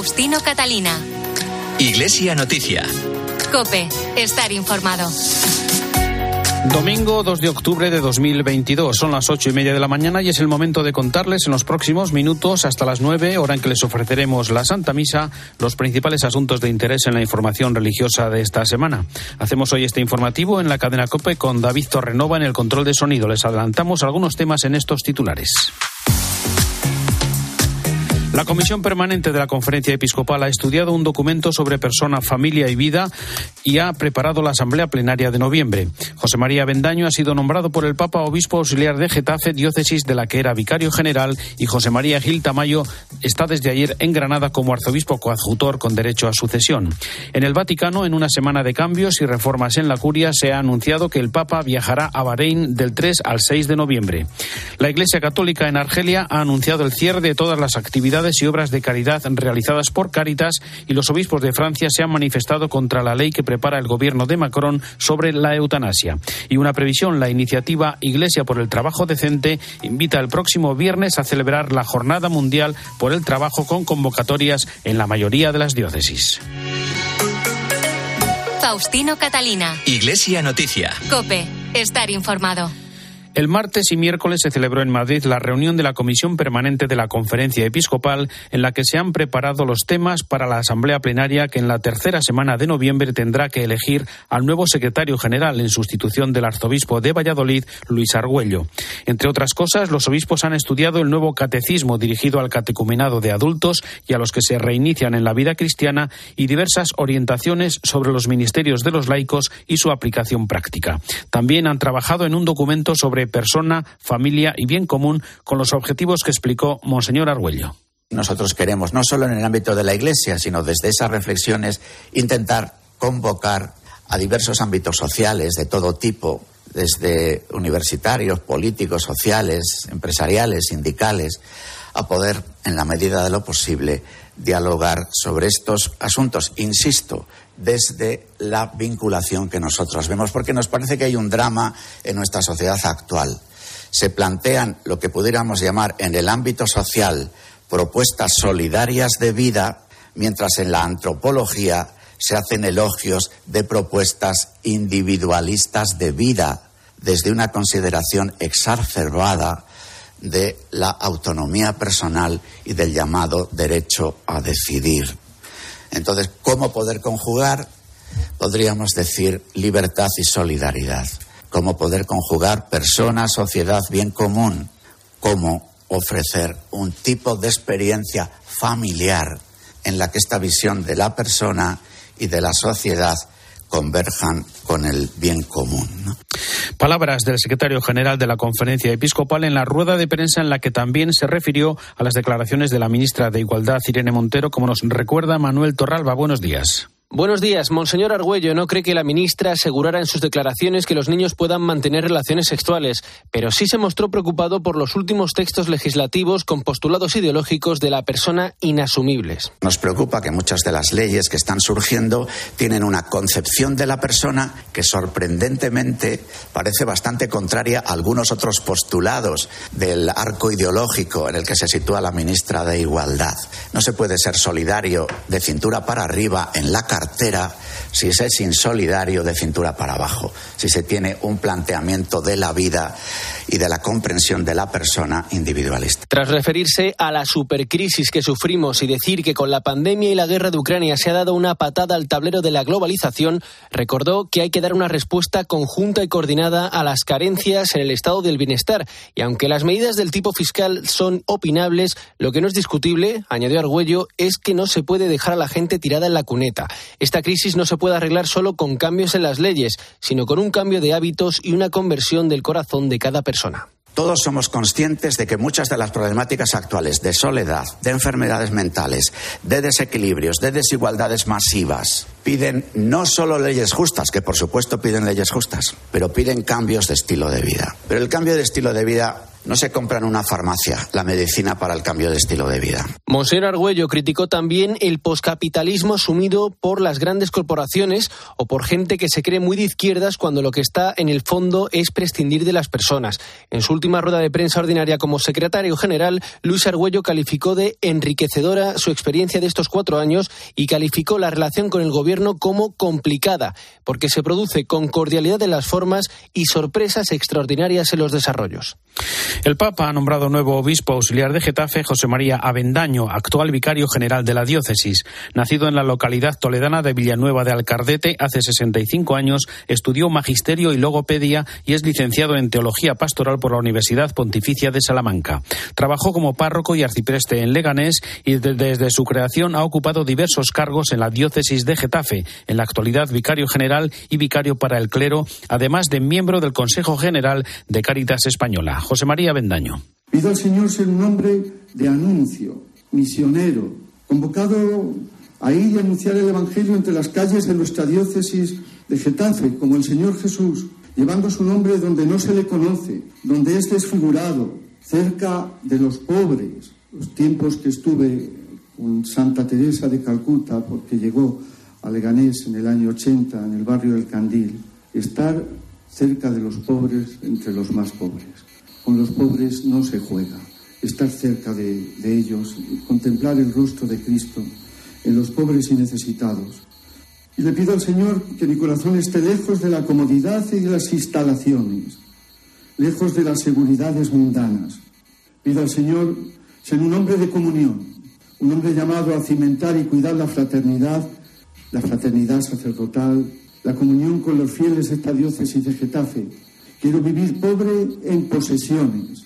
Faustino Catalina. Iglesia Noticia. Cope, estar informado. Domingo 2 de octubre de 2022. Son las ocho y media de la mañana y es el momento de contarles en los próximos minutos hasta las nueve, hora en que les ofreceremos la Santa Misa, los principales asuntos de interés en la información religiosa de esta semana. Hacemos hoy este informativo en la cadena COPE con David Torrenova en el control de sonido. Les adelantamos algunos temas en estos titulares. La Comisión Permanente de la Conferencia Episcopal ha estudiado un documento sobre persona, familia y vida y ha preparado la Asamblea Plenaria de noviembre. José María Bendaño ha sido nombrado por el Papa Obispo Auxiliar de Getafe, diócesis de la que era vicario general, y José María Gil Tamayo está desde ayer en Granada como arzobispo coadjutor con derecho a sucesión. En el Vaticano, en una semana de cambios y reformas en la curia, se ha anunciado que el Papa viajará a Bahrein del 3 al 6 de noviembre. La Iglesia Católica en Argelia ha anunciado el cierre de todas las actividades y obras de caridad realizadas por Cáritas y los obispos de Francia se han manifestado contra la ley que prepara el gobierno de Macron sobre la eutanasia. Y una previsión, la iniciativa Iglesia por el Trabajo Decente invita el próximo viernes a celebrar la Jornada Mundial por el Trabajo con convocatorias en la mayoría de las diócesis. Faustino Catalina. Iglesia Noticia. Cope, estar informado. El martes y miércoles se celebró en Madrid la reunión de la Comisión Permanente de la Conferencia Episcopal, en la que se han preparado los temas para la Asamblea Plenaria que en la tercera semana de noviembre tendrá que elegir al nuevo secretario general en sustitución del arzobispo de Valladolid, Luis Argüello. Entre otras cosas, los obispos han estudiado el nuevo catecismo dirigido al catecumenado de adultos y a los que se reinician en la vida cristiana y diversas orientaciones sobre los ministerios de los laicos y su aplicación práctica. También han trabajado en un documento sobre persona, familia y bien común con los objetivos que explicó Monseñor Argüello. Nosotros queremos, no solo en el ámbito de la Iglesia, sino desde esas reflexiones, intentar convocar a diversos ámbitos sociales de todo tipo, desde universitarios, políticos, sociales, empresariales, sindicales, a poder, en la medida de lo posible, dialogar sobre estos asuntos. Insisto, desde la vinculación que nosotros vemos, porque nos parece que hay un drama en nuestra sociedad actual. Se plantean lo que pudiéramos llamar en el ámbito social propuestas solidarias de vida, mientras en la antropología se hacen elogios de propuestas individualistas de vida, desde una consideración exacerbada de la autonomía personal y del llamado derecho a decidir. Entonces, ¿cómo poder conjugar? Podríamos decir libertad y solidaridad. ¿Cómo poder conjugar persona, sociedad, bien común? ¿Cómo ofrecer un tipo de experiencia familiar en la que esta visión de la persona y de la sociedad converjan con el bien común. Palabras del secretario general de la Conferencia Episcopal en la rueda de prensa en la que también se refirió a las declaraciones de la ministra de Igualdad, Irene Montero, como nos recuerda Manuel Torralba. Buenos días. Buenos días. Monseñor Argüello no cree que la ministra asegurara en sus declaraciones que los niños puedan mantener relaciones sexuales, pero sí se mostró preocupado por los últimos textos legislativos con postulados ideológicos de la persona inasumibles. Nos preocupa que muchas de las leyes que están surgiendo tienen una concepción de la persona que sorprendentemente parece bastante contraria a algunos otros postulados del arco ideológico en el que se sitúa la ministra de Igualdad. No se puede ser solidario de cintura para arriba en la si se es insolidario de cintura para abajo, si se tiene un planteamiento de la vida y de la comprensión de la persona individualista. Tras referirse a la supercrisis que sufrimos y decir que con la pandemia y la guerra de Ucrania se ha dado una patada al tablero de la globalización, recordó que hay que dar una respuesta conjunta y coordinada a las carencias en el estado del bienestar. Y aunque las medidas del tipo fiscal son opinables, lo que no es discutible, añadió Argüello, es que no se puede dejar a la gente tirada en la cuneta. Esta crisis no se puede arreglar solo con cambios en las leyes, sino con un cambio de hábitos y una conversión del corazón de cada persona. Todos somos conscientes de que muchas de las problemáticas actuales de soledad, de enfermedades mentales, de desequilibrios, de desigualdades masivas, piden no solo leyes justas, que por supuesto piden leyes justas, pero piden cambios de estilo de vida. Pero el cambio de estilo de vida no se compra en una farmacia la medicina para el cambio de estilo de vida. Monser Argüello criticó también el poscapitalismo asumido por las grandes corporaciones o por gente que se cree muy de izquierdas cuando lo que está en el fondo es prescindir de las personas. En su última rueda de prensa ordinaria como secretario general, Luis Argüello calificó de enriquecedora su experiencia de estos cuatro años y calificó la relación con el gobierno como complicada, porque se produce con cordialidad en las formas y sorpresas extraordinarias en los desarrollos. El Papa ha nombrado nuevo obispo auxiliar de Getafe, José María Avendaño, actual vicario general de la diócesis. Nacido en la localidad toledana de Villanueva de Alcardete hace 65 años, estudió magisterio y logopedia y es licenciado en teología pastoral por la Universidad Pontificia de Salamanca. Trabajó como párroco y arcipreste en Leganés y desde su creación ha ocupado diversos cargos en la diócesis de Getafe, en la actualidad vicario general y vicario para el clero, además de miembro del Consejo General de Cáritas Española. José María Bendaño. Pido al Señor ser un hombre de anuncio, misionero, convocado a ir y anunciar el Evangelio entre las calles de nuestra diócesis de Getafe, como el Señor Jesús, llevando su nombre donde no se le conoce, donde es desfigurado, cerca de los pobres. Los tiempos que estuve con Santa Teresa de Calcuta, porque llegó a Leganés en el año 80, en el barrio del Candil, estar cerca de los pobres entre los más pobres. Con los pobres no se juega. Estar cerca de, ellos y contemplar el rostro de Cristo en los pobres y necesitados. Y le pido al Señor que mi corazón esté lejos de la comodidad y de las instalaciones, lejos de las seguridades mundanas. Pido al Señor ser un hombre de comunión, un hombre llamado a cimentar y cuidar la fraternidad, la fraternidad sacerdotal, la comunión con los fieles de esta diócesis de Getafe. Quiero vivir pobre en posesiones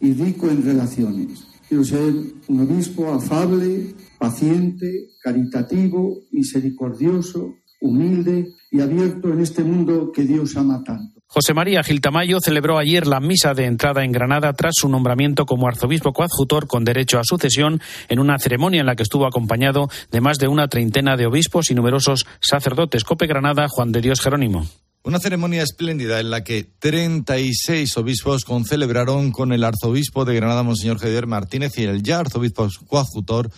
y rico en relaciones. Quiero ser un obispo afable, paciente, caritativo, misericordioso, humilde y abierto en este mundo que Dios ama tanto. José María Gil Tamayo celebró ayer la misa de entrada en Granada tras su nombramiento como arzobispo coadjutor con derecho a sucesión en una ceremonia en la que estuvo acompañado de más de una treintena de obispos y numerosos sacerdotes. Cope Granada, Juan de Dios Jerónimo. Una ceremonia espléndida en la que 36 obispos concelebraron con el arzobispo de Granada, Monseñor Javier Martínez, y el ya arzobispo coadjutor,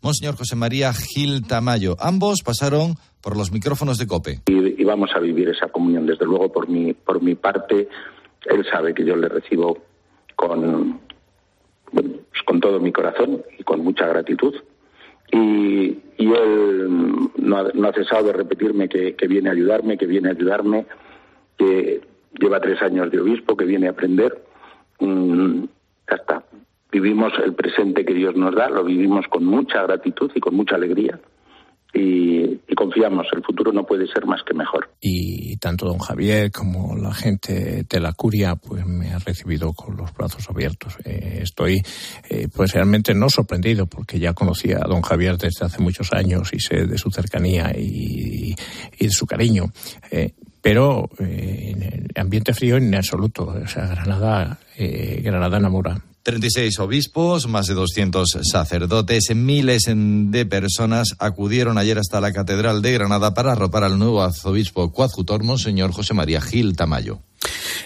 Monseñor José María Gil Tamayo. Ambos pasaron por los micrófonos de COPE. Y, vamos a vivir esa comunión. Desde luego, por mi, por mi parte, él sabe que yo le recibo con, pues con todo mi corazón y con mucha gratitud. Y, él no ha, cesado de repetirme que, viene a ayudarme, que viene a ayudarme, que lleva tres años de obispo, que viene a aprender. Mm, ya está. Vivimos el presente que Dios nos da, lo vivimos con mucha gratitud y con mucha alegría y, confiamos, el futuro no puede ser más que mejor. Y tanto don Javier como la gente de la curia pues me ha recibido con los brazos abiertos. Eh, estoy eh, pues realmente no sorprendido porque ya conocía a don Javier desde hace muchos años y sé de su cercanía y, de su cariño. Eh, pero el ambiente frío en absoluto. O sea, Granada, Granada enamora. 36 obispos, más de 200 sacerdotes, miles de personas acudieron ayer hasta la Catedral de Granada para arropar al nuevo arzobispo coadjutor, Monseñor José María Gil Tamayo.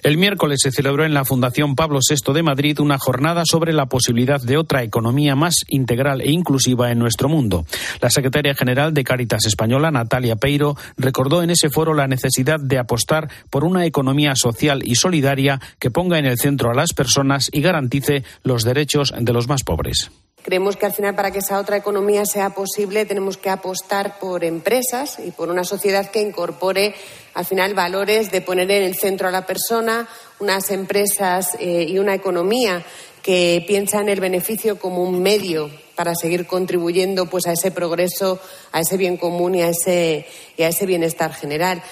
El miércoles se celebró en la Fundación Pablo VI de Madrid una jornada sobre la posibilidad de otra economía más integral e inclusiva en nuestro mundo. La secretaria general de Cáritas Española, Natalia Peiro, recordó en ese foro la necesidad de apostar por una economía social y solidaria que ponga en el centro a las personas y garantice los derechos de los más pobres. Creemos que al final para que esa otra economía sea posible tenemos que apostar por empresas y por una sociedad que incorpore al final valores de poner en el centro a la persona, unas empresas eh, y una economía que piensa en el beneficio como un medio para seguir contribuyendo pues a ese progreso, a ese bien común y a ese, y a ese bienestar general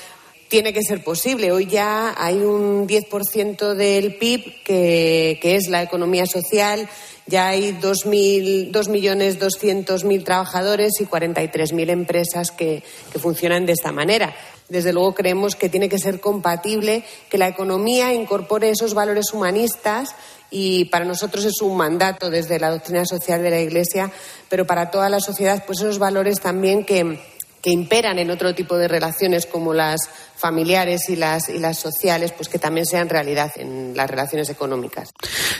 tiene que ser posible. Hoy ya hay un 10% del PIB que, que, es la economía social ya hay 2.200.000 trabajadores y 43.000 empresas que, que funcionan de esta manera. Desde luego creemos que tiene que ser compatible que la economía incorpore esos valores humanistas y para nosotros es un mandato desde la doctrina social de la Iglesia, pero para toda la sociedad, pues esos valores también que, que imperan en otro tipo de relaciones como las familiares y las, y las sociales, pues que también sean realidad en las relaciones económicas.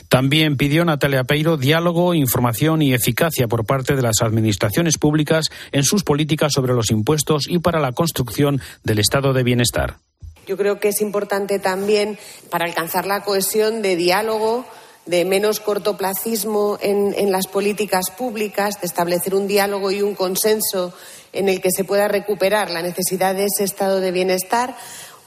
También pidió Natalia Peiro diálogo, información y eficacia por parte de las administraciones públicas en sus políticas sobre los impuestos y para la construcción del estado de bienestar. Yo creo que es importante también para alcanzar la cohesión de diálogo de menos cortoplacismo en, en, las políticas públicas, de establecer un diálogo y un consenso en el que se pueda recuperar la necesidad de ese estado de bienestar,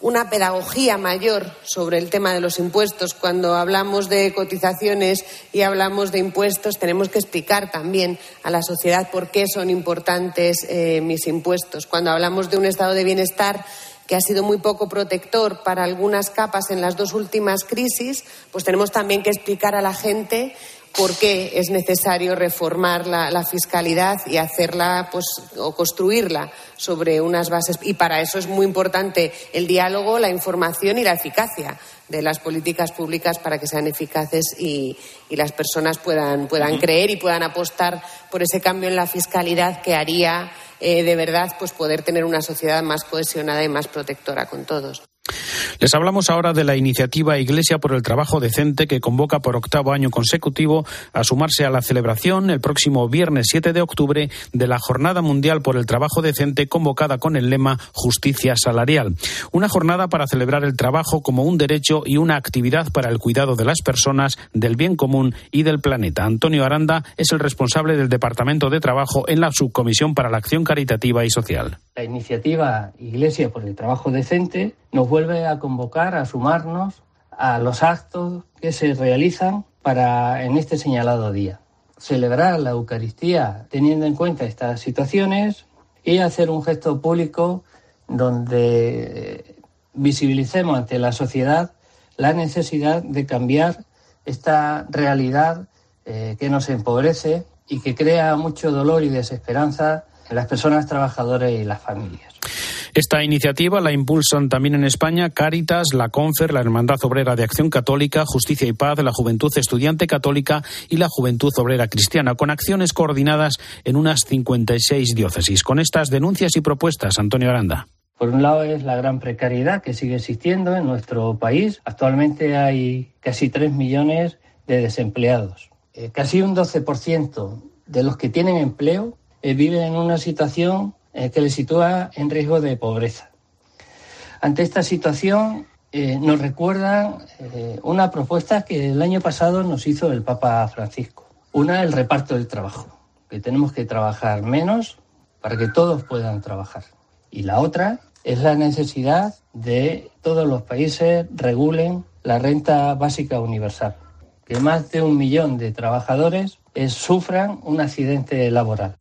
una pedagogía mayor sobre el tema de los impuestos. Cuando hablamos de cotizaciones y hablamos de impuestos, tenemos que explicar también a la sociedad por qué son importantes eh, mis impuestos. Cuando hablamos de un estado de bienestar que ha sido muy poco protector para algunas capas en las dos últimas crisis, pues tenemos también que explicar a la gente por qué es necesario reformar la, la, fiscalidad y hacerla pues, o construirla sobre unas bases. Y para eso es muy importante el diálogo, la información y la eficacia de las políticas públicas para que sean eficaces y, y las personas puedan, puedan creer y puedan apostar por ese cambio en la fiscalidad que haría eh, de verdad pues, poder tener una sociedad más cohesionada y más protectora con todos. Les hablamos ahora de la iniciativa Iglesia por el Trabajo Decente que convoca por octavo año consecutivo a sumarse a la celebración el próximo viernes 7 de octubre de la Jornada Mundial por el Trabajo Decente convocada con el lema Justicia Salarial. Una jornada para celebrar el trabajo como un derecho y una actividad para el cuidado de las personas, del bien común y del planeta. Antonio Aranda es el responsable del Departamento de Trabajo en la Subcomisión para la Acción Caritativa y Social. La iniciativa Iglesia por el Trabajo Decente nos vuelve a convocar a sumarnos a los actos que se realizan para en este señalado día. Celebrar la Eucaristía teniendo en cuenta estas situaciones y hacer un gesto público donde visibilicemos ante la sociedad la necesidad de cambiar esta realidad eh, que nos empobrece y que crea mucho dolor y desesperanza las personas trabajadoras y las familias. Esta iniciativa la impulsan también en España Cáritas, la Confer, la Hermandad Obrera de Acción Católica, Justicia y Paz, la Juventud Estudiante Católica y la Juventud Obrera Cristiana, con acciones coordinadas en unas 56 diócesis. Con estas denuncias y propuestas, Antonio Aranda. Por un lado es la gran precariedad que sigue existiendo en nuestro país. Actualmente hay casi 3 millones de desempleados. Eh, casi un 12% de los que tienen empleo eh, viven en una situación eh, que les sitúa en riesgo de pobreza. Ante esta situación eh, nos recuerda una propuesta que el año pasado nos hizo el Papa Francisco. Una, el reparto del trabajo, que tenemos que trabajar menos para que todos puedan trabajar. Y la otra es la necesidad de todos los países regulen la renta básica universal, que más de un millón de trabajadores sufran un accidente laboral.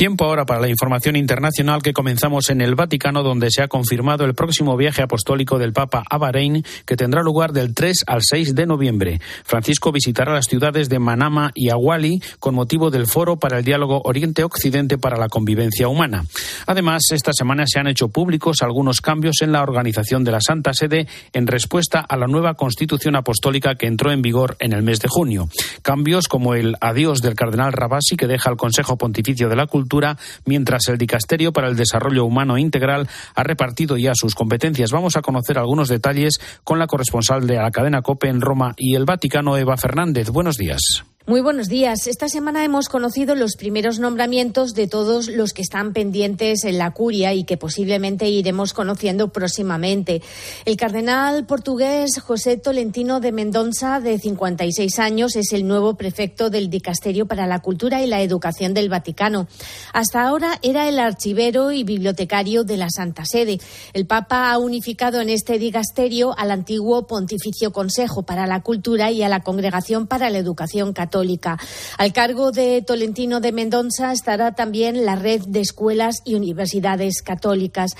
Tiempo ahora para la información internacional que comenzamos en el Vaticano, donde se ha confirmado el próximo viaje apostólico del Papa a Bahrein, que tendrá lugar del 3 al 6 de noviembre. Francisco visitará las ciudades de Manama y Awali con motivo del Foro para el Diálogo Oriente-Occidente para la Convivencia Humana. Además, esta semana se han hecho públicos algunos cambios en la organización de la Santa Sede en respuesta a la nueva Constitución Apostólica que entró en vigor en el mes de junio. Cambios como el adiós del cardenal Rabasi, que deja al Consejo Pontificio de la Cultura, mientras el Dicasterio para el Desarrollo Humano Integral ha repartido ya sus competencias. Vamos a conocer algunos detalles con la corresponsal de la cadena COPE en Roma y el Vaticano, Eva Fernández. Buenos días. Muy buenos días. Esta semana hemos conocido los primeros nombramientos de todos los que están pendientes en la curia y que posiblemente iremos conociendo próximamente. El cardenal portugués José Tolentino de Mendonça, de 56 años, es el nuevo prefecto del Dicasterio para la Cultura y la Educación del Vaticano. Hasta ahora era el archivero y bibliotecario de la Santa Sede. El Papa ha unificado en este dicasterio al antiguo Pontificio Consejo para la Cultura y a la Congregación para la Educación Católica Católica. Al cargo de Tolentino de Mendoza estará también la red de escuelas y universidades católicas.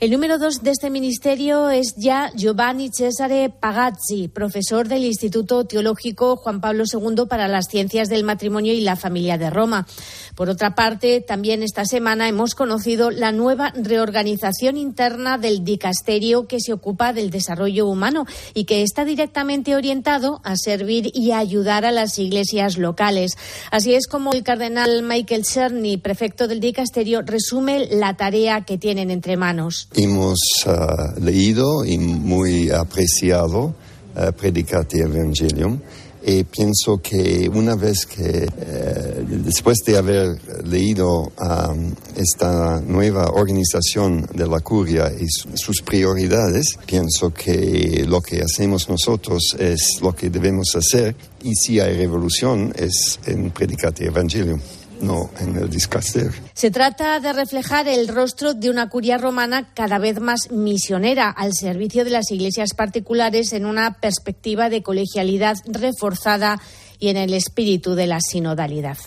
El número dos de este ministerio es ya Giovanni Cesare Pagazzi, profesor del Instituto Teológico Juan Pablo II para las Ciencias del Matrimonio y la Familia de Roma. Por otra parte, también esta semana hemos conocido la nueva reorganización interna del dicasterio que se ocupa del desarrollo humano y que está directamente orientado a servir y ayudar a las iglesias locales. Así es como el cardenal Michael Cerny, prefecto del dicasterio, resume la tarea que tienen entre manos. Hemos uh, leído y muy apreciado uh, Predicate Evangelium y pienso que una vez que, eh, después de haber leído um, esta nueva organización de la curia y sus prioridades, pienso que lo que hacemos nosotros es lo que debemos hacer. Y si hay revolución es en Predicate Evangelium no en el discaster. Se trata de reflejar el rostro de una curia romana cada vez más misionera al servicio de las iglesias particulares en una perspectiva de colegialidad reforzada y en el espíritu de la sinodalidad.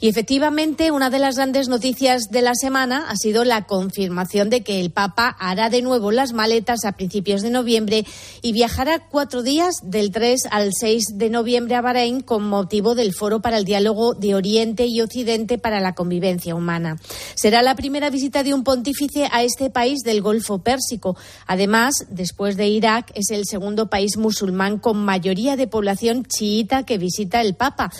Y efectivamente, una de las grandes noticias de la semana ha sido la confirmación de que el Papa hará de nuevo las maletas a principios de noviembre y viajará cuatro días del 3 al 6 de noviembre a Bahrein con motivo del Foro para el Diálogo de Oriente y Occidente para la Convivencia Humana. Será la primera visita de un pontífice a este país del Golfo Pérsico. Además, después de Irak, es el segundo país musulmán con mayoría de población chiita que visita el Papa.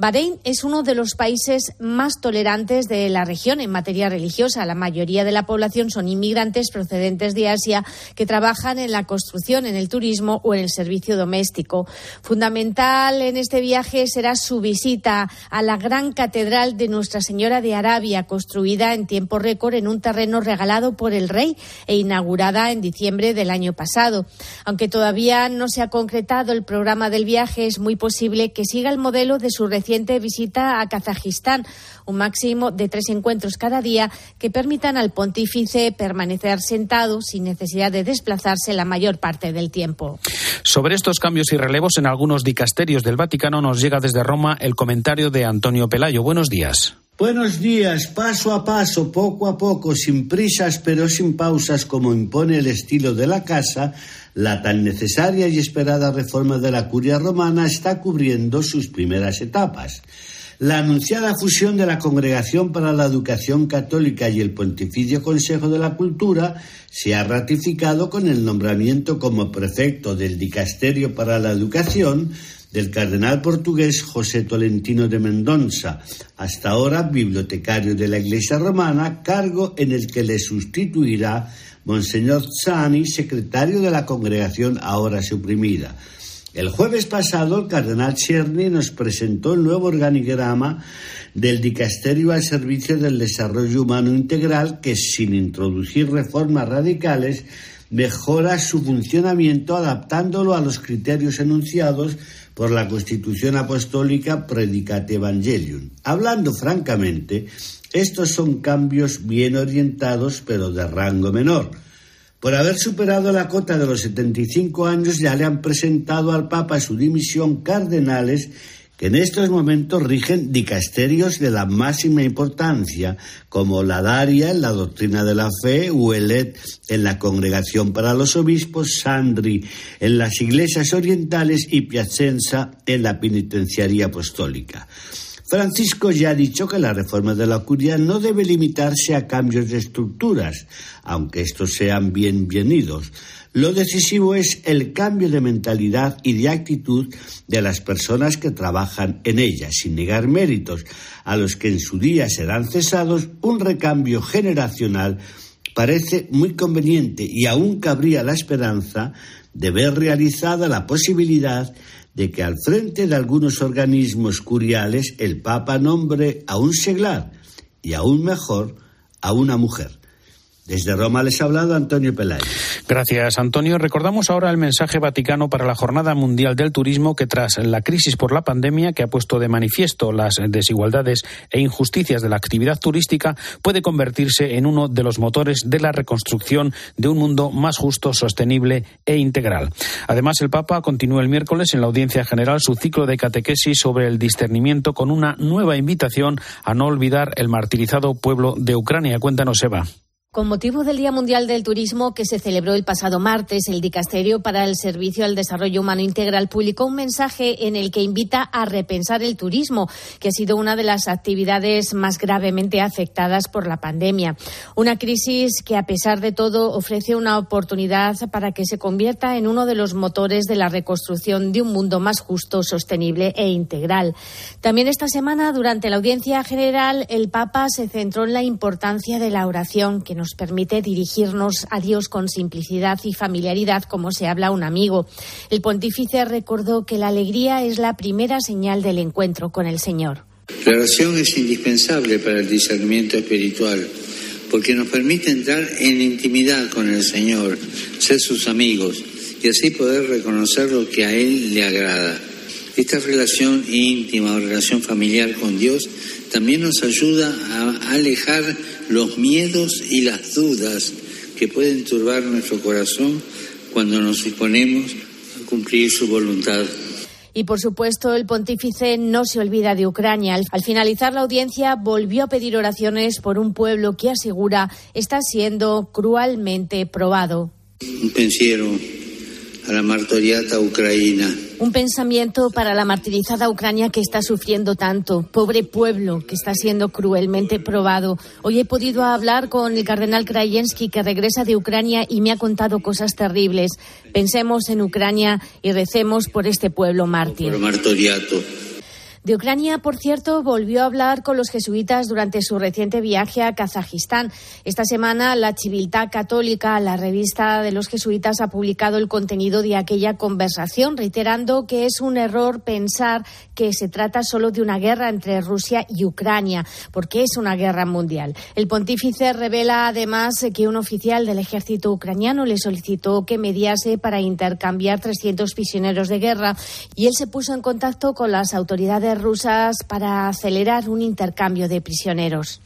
Bahrein es uno de los países más tolerantes de la región en materia religiosa. La mayoría de la población son inmigrantes procedentes de Asia que trabajan en la construcción, en el turismo o en el servicio doméstico. Fundamental en este viaje será su visita a la gran catedral de Nuestra Señora de Arabia, construida en tiempo récord en un terreno regalado por el rey e inaugurada en diciembre del año pasado. Aunque todavía no se ha concretado el programa del viaje, es muy posible que siga el modelo de su reciente visita a Kazajistán, un máximo de tres encuentros cada día que permitan al pontífice permanecer sentado sin necesidad de desplazarse la mayor parte del tiempo. Sobre estos cambios y relevos en algunos dicasterios del Vaticano nos llega desde Roma el comentario de Antonio Pelayo. Buenos días. Buenos días, paso a paso, poco a poco, sin prisas pero sin pausas como impone el estilo de la casa, la tan necesaria y esperada reforma de la curia romana está cubriendo sus primeras etapas. La anunciada fusión de la Congregación para la Educación Católica y el Pontificio Consejo de la Cultura se ha ratificado con el nombramiento como prefecto del Dicasterio para la Educación del cardenal portugués José Tolentino de Mendonça, hasta ahora bibliotecario de la Iglesia Romana, cargo en el que le sustituirá Monseñor Zani, secretario de la congregación ahora suprimida. El jueves pasado, el cardenal Cherny nos presentó el nuevo organigrama del dicasterio al servicio del desarrollo humano integral que, sin introducir reformas radicales, mejora su funcionamiento adaptándolo a los criterios enunciados por la Constitución Apostólica Predicate Evangelium. Hablando francamente, estos son cambios bien orientados, pero de rango menor. Por haber superado la cota de los 75 años, ya le han presentado al Papa su dimisión cardenales que en estos momentos rigen dicasterios de la máxima importancia, como la Daria en la doctrina de la fe, Huelet en la congregación para los obispos, Sandri en las iglesias orientales y Piacenza en la penitenciaría apostólica. Francisco ya ha dicho que la reforma de la curia no debe limitarse a cambios de estructuras, aunque estos sean bienvenidos. Lo decisivo es el cambio de mentalidad y de actitud de las personas que trabajan en ella, sin negar méritos, a los que en su día serán cesados, un recambio generacional parece muy conveniente y aún cabría la esperanza de ver realizada la posibilidad de que al frente de algunos organismos curiales el Papa nombre a un seglar y aún mejor a una mujer. Desde Roma les ha hablado Antonio Peláez. Gracias, Antonio. Recordamos ahora el mensaje vaticano para la Jornada Mundial del Turismo que tras la crisis por la pandemia que ha puesto de manifiesto las desigualdades e injusticias de la actividad turística puede convertirse en uno de los motores de la reconstrucción de un mundo más justo, sostenible e integral. Además, el Papa continúa el miércoles en la audiencia general su ciclo de catequesis sobre el discernimiento con una nueva invitación a no olvidar el martirizado pueblo de Ucrania. Cuéntanos, Eva. Con motivo del Día Mundial del Turismo que se celebró el pasado martes, el Dicasterio para el Servicio al Desarrollo Humano Integral publicó un mensaje en el que invita a repensar el turismo, que ha sido una de las actividades más gravemente afectadas por la pandemia. Una crisis que, a pesar de todo, ofrece una oportunidad para que se convierta en uno de los motores de la reconstrucción de un mundo más justo, sostenible e integral. También esta semana, durante la audiencia general, el Papa se centró en la importancia de la oración, que nos permite dirigirnos a Dios con simplicidad y familiaridad como se habla un amigo. El pontífice recordó que la alegría es la primera señal del encuentro con el Señor. La oración es indispensable para el discernimiento espiritual porque nos permite entrar en intimidad con el Señor, ser sus amigos y así poder reconocer lo que a Él le agrada. Esta relación íntima o relación familiar con Dios también nos ayuda a alejar los miedos y las dudas que pueden turbar nuestro corazón cuando nos disponemos a cumplir su voluntad. Y por supuesto, el pontífice no se olvida de Ucrania. Al finalizar la audiencia, volvió a pedir oraciones por un pueblo que asegura está siendo cruelmente probado. Un pensiero a la martoriata ucraina. Un pensamiento para la martirizada Ucrania que está sufriendo tanto, pobre pueblo que está siendo cruelmente probado. Hoy he podido hablar con el cardenal Krajewski que regresa de Ucrania y me ha contado cosas terribles. Pensemos en Ucrania y recemos por este pueblo mártir. Por martoriato. De Ucrania, por cierto, volvió a hablar con los jesuitas durante su reciente viaje a Kazajistán. Esta semana, la Civiltà Católica, la revista de los jesuitas, ha publicado el contenido de aquella conversación, reiterando que es un error pensar que se trata solo de una guerra entre Rusia y Ucrania, porque es una guerra mundial. El pontífice revela además que un oficial del ejército ucraniano le solicitó que mediase para intercambiar 300 prisioneros de guerra y él se puso en contacto con las autoridades rusas para acelerar un intercambio de prisioneros.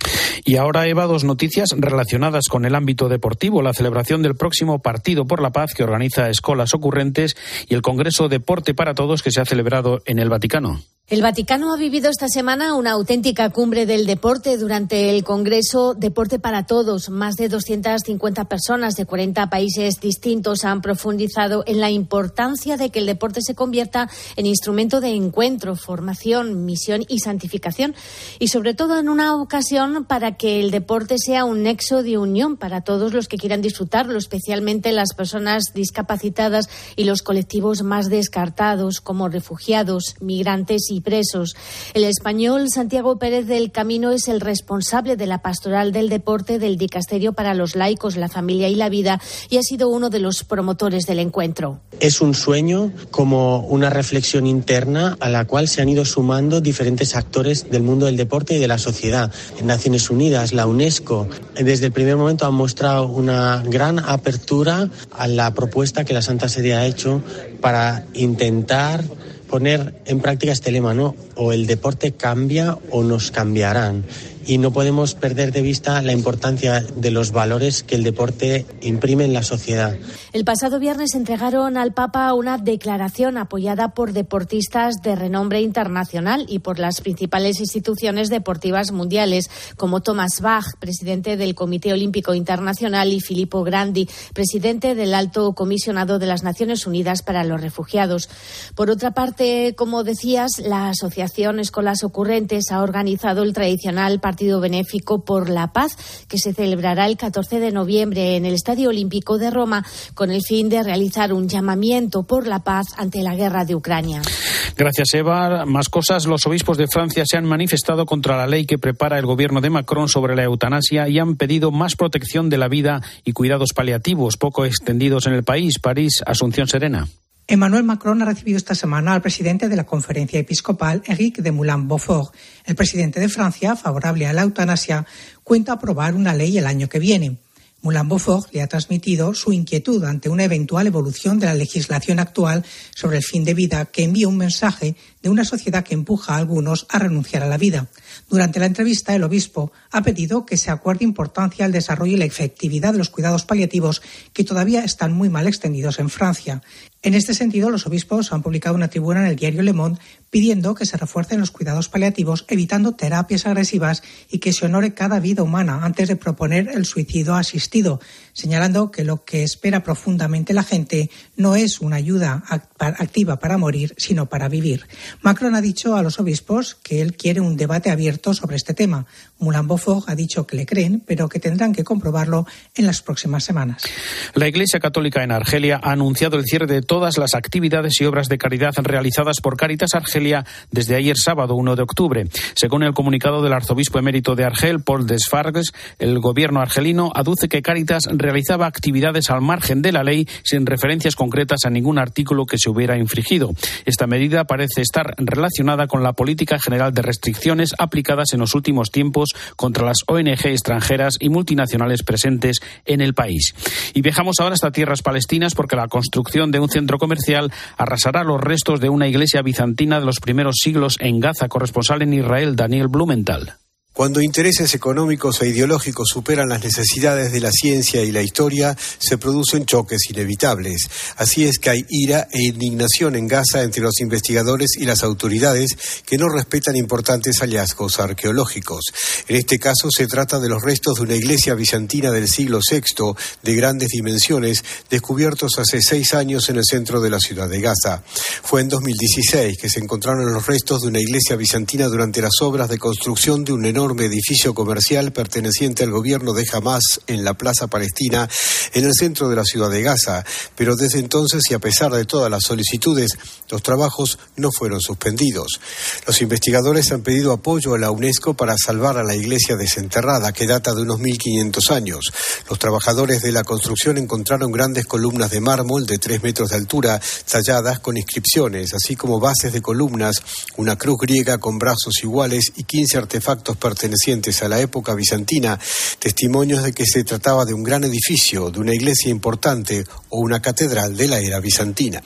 Y ahora, Eva, dos noticias relacionadas con el ámbito deportivo. La celebración del próximo Partido por la Paz que organiza Escolas Ocurrentes y el Congreso Deporte para Todos que se ha celebrado en el Vaticano. El Vaticano ha vivido esta semana una auténtica cumbre del deporte durante el Congreso Deporte para Todos. Más de 250 personas de 40 países distintos han profundizado en la importancia de que el deporte se convierta en instrumento de encuentro, formación, misión y santificación. Y sobre todo en una ocasión para que el deporte sea un nexo de unión para todos los que quieran disfrutarlo, especialmente las personas discapacitadas y los colectivos más descartados como refugiados, migrantes y presos. El español Santiago Pérez del Camino es el responsable de la pastoral del deporte del Dicasterio para los laicos, la familia y la vida y ha sido uno de los promotores del encuentro. Es un sueño como una reflexión interna a la cual se han ido sumando diferentes actores del mundo del deporte y de la sociedad. Naciones Unidas, la UNESCO, desde el primer momento han mostrado una gran apertura a la propuesta que la Santa Sede ha hecho para intentar poner en práctica este lema, ¿no? O el deporte cambia o nos cambiarán. Y no podemos perder de vista la importancia de los valores que el deporte imprime en la sociedad. El pasado viernes entregaron al Papa una declaración apoyada por deportistas de renombre internacional y por las principales instituciones deportivas mundiales, como Thomas Bach, presidente del Comité Olímpico Internacional, y Filippo Grandi, presidente del Alto Comisionado de las Naciones Unidas para los Refugiados. Por otra parte, como decías, la Asociación Escolas Ocurrentes ha organizado el tradicional partido benéfico por la paz, que se celebrará el 14 de noviembre en el Estadio Olímpico de Roma, con el fin de realizar un llamamiento por la paz ante la guerra de Ucrania. Gracias, Eva. Más cosas. Los obispos de Francia se han manifestado contra la ley que prepara el gobierno de Macron sobre la eutanasia y han pedido más protección de la vida y cuidados paliativos poco extendidos en el país. París, Asunción Serena. Emmanuel Macron ha recibido esta semana al presidente de la conferencia episcopal, Eric de Moulin-Beaufort. El presidente de Francia, favorable a la eutanasia, cuenta aprobar una ley el año que viene. Moulin Beaufort le ha transmitido su inquietud ante una eventual evolución de la legislación actual sobre el fin de vida que envía un mensaje de una sociedad que empuja a algunos a renunciar a la vida. Durante la entrevista, el obispo ha pedido que se acuerde importancia al desarrollo y la efectividad de los cuidados paliativos que todavía están muy mal extendidos en Francia. En este sentido, los obispos han publicado una tribuna en el diario Le Monde pidiendo que se refuercen los cuidados paliativos, evitando terapias agresivas y que se honore cada vida humana antes de proponer el suicidio asistido, señalando que lo que espera profundamente la gente no es una ayuda activa para morir, sino para vivir. Macron ha dicho a los obispos que él quiere un debate abierto sobre este tema. Moulin Beaufort ha dicho que le creen, pero que tendrán que comprobarlo en las próximas semanas. La Iglesia Católica en Argelia ha anunciado el cierre de todas las actividades y obras de caridad realizadas por Caritas Argelia desde ayer sábado 1 de octubre. Según el comunicado del arzobispo emérito de Argel, Paul Desfarges, el gobierno argelino aduce que Caritas realizaba actividades al margen de la ley sin referencias concretas a ningún artículo que se hubiera infringido. Esta medida parece estar relacionada con la política general de restricciones aplicadas en los últimos tiempos contra las ONG extranjeras y multinacionales presentes en el país. Y viajamos ahora hasta tierras palestinas porque la construcción de un centro comercial arrasará los restos de una iglesia bizantina de los primeros siglos en Gaza, corresponsal en Israel Daniel Blumenthal. Cuando intereses económicos e ideológicos superan las necesidades de la ciencia y la historia, se producen choques inevitables. Así es que hay ira e indignación en Gaza entre los investigadores y las autoridades que no respetan importantes hallazgos arqueológicos. En este caso se trata de los restos de una iglesia bizantina del siglo VI de grandes dimensiones descubiertos hace seis años en el centro de la ciudad de Gaza. Fue en 2016 que se encontraron los restos de una iglesia bizantina durante las obras de construcción de un enorme enorme edificio comercial perteneciente al gobierno de Hamas en la Plaza Palestina, en el centro de la ciudad de Gaza. Pero desde entonces, y a pesar de todas las solicitudes, los trabajos no fueron suspendidos. Los investigadores han pedido apoyo a la UNESCO para salvar a la iglesia desenterrada, que data de unos 1500 años. Los trabajadores de la construcción encontraron grandes columnas de mármol de 3 metros de altura, talladas con inscripciones, así como bases de columnas, una cruz griega con brazos iguales y 15 artefactos a la época bizantina, testimonios de que se trataba de un gran edificio, de una iglesia importante o una catedral de la era bizantina.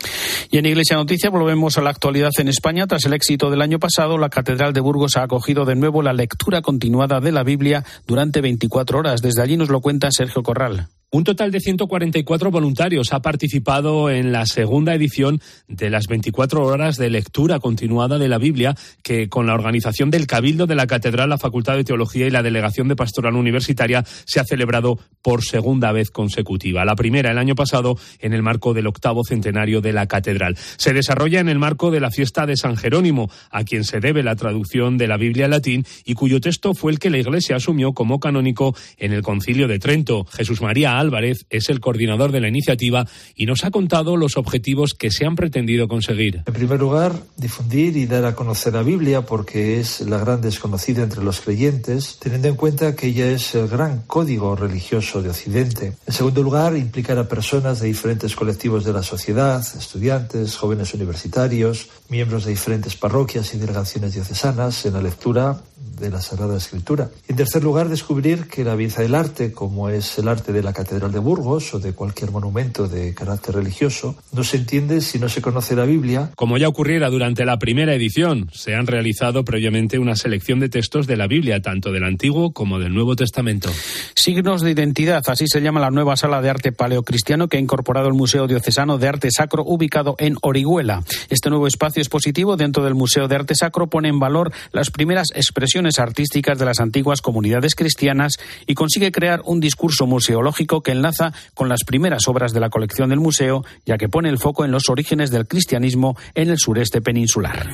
Y en Iglesia Noticia volvemos a la actualidad en España. Tras el éxito del año pasado, la Catedral de Burgos ha acogido de nuevo la lectura continuada de la Biblia durante 24 horas. Desde allí nos lo cuenta Sergio Corral. Un total de 144 voluntarios ha participado en la segunda edición de las 24 horas de lectura continuada de la Biblia, que con la organización del Cabildo de la Catedral, la Facultad de Teología y la Delegación de Pastoral Universitaria se ha celebrado por segunda vez consecutiva. La primera el año pasado en el marco del octavo centenario de la Catedral. Se desarrolla en el marco de la fiesta de San Jerónimo, a quien se debe la traducción de la Biblia al latín y cuyo texto fue el que la Iglesia asumió como canónico en el Concilio de Trento. Jesús María Álvarez es el coordinador de la iniciativa y nos ha contado los objetivos que se han pretendido conseguir. En primer lugar, difundir y dar a conocer la Biblia porque es la gran desconocida entre los creyentes, teniendo en cuenta que ella es el gran código religioso de Occidente. En segundo lugar, implicar a personas de diferentes colectivos de la sociedad, estudiantes, jóvenes universitarios, miembros de diferentes parroquias y delegaciones diocesanas en la lectura de la Sagrada Escritura. En tercer lugar, descubrir que la belleza del arte, como es el arte de la Catedral de Burgos o de cualquier monumento de carácter religioso, no se entiende si no se conoce la Biblia. Como ya ocurriera durante la primera edición, se han realizado previamente una selección de textos de la Biblia, tanto del Antiguo como del Nuevo Testamento. Signos de identidad, así se llama la nueva sala de arte paleocristiano que ha incorporado el Museo Diocesano de Arte Sacro ubicado en Orihuela. Este nuevo espacio expositivo dentro del Museo de Arte Sacro pone en valor las primeras expresiones artísticas de las antiguas comunidades cristianas y consigue crear un discurso museológico que enlaza con las primeras obras de la colección del museo, ya que pone el foco en los orígenes del cristianismo en el sureste peninsular.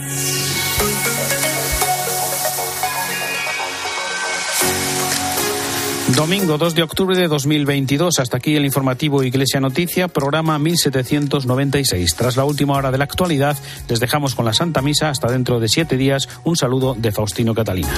Domingo 2 de octubre de 2022. Hasta aquí el informativo Iglesia Noticia, programa 1796. Tras la última hora de la actualidad, les dejamos con la Santa Misa. Hasta dentro de siete días. Un saludo de Faustino Catalina.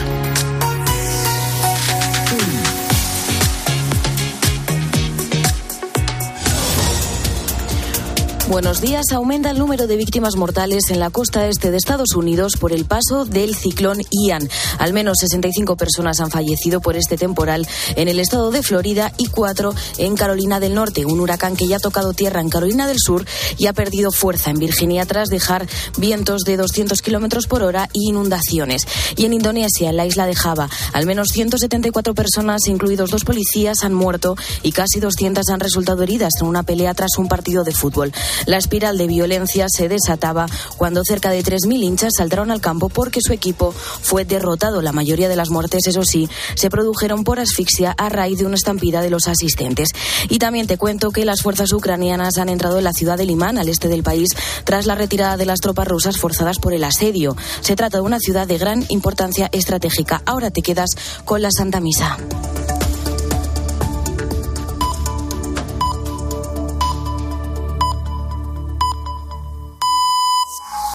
Buenos días. Aumenta el número de víctimas mortales en la costa este de Estados Unidos por el paso del ciclón Ian. Al menos 65 personas han fallecido por este temporal en el estado de Florida y cuatro en Carolina del Norte. Un huracán que ya ha tocado tierra en Carolina del Sur y ha perdido fuerza en Virginia tras dejar vientos de 200 kilómetros por hora y inundaciones. Y en Indonesia, en la isla de Java, al menos 174 personas, incluidos dos policías, han muerto y casi 200 han resultado heridas en una pelea tras un partido de fútbol. La espiral de violencia se desataba cuando cerca de 3.000 hinchas saltaron al campo porque su equipo fue derrotado. La mayoría de las muertes, eso sí, se produjeron por asfixia a raíz de una estampida de los asistentes. Y también te cuento que las fuerzas ucranianas han entrado en la ciudad de Limán, al este del país, tras la retirada de las tropas rusas forzadas por el asedio. Se trata de una ciudad de gran importancia estratégica. Ahora te quedas con la Santa Misa.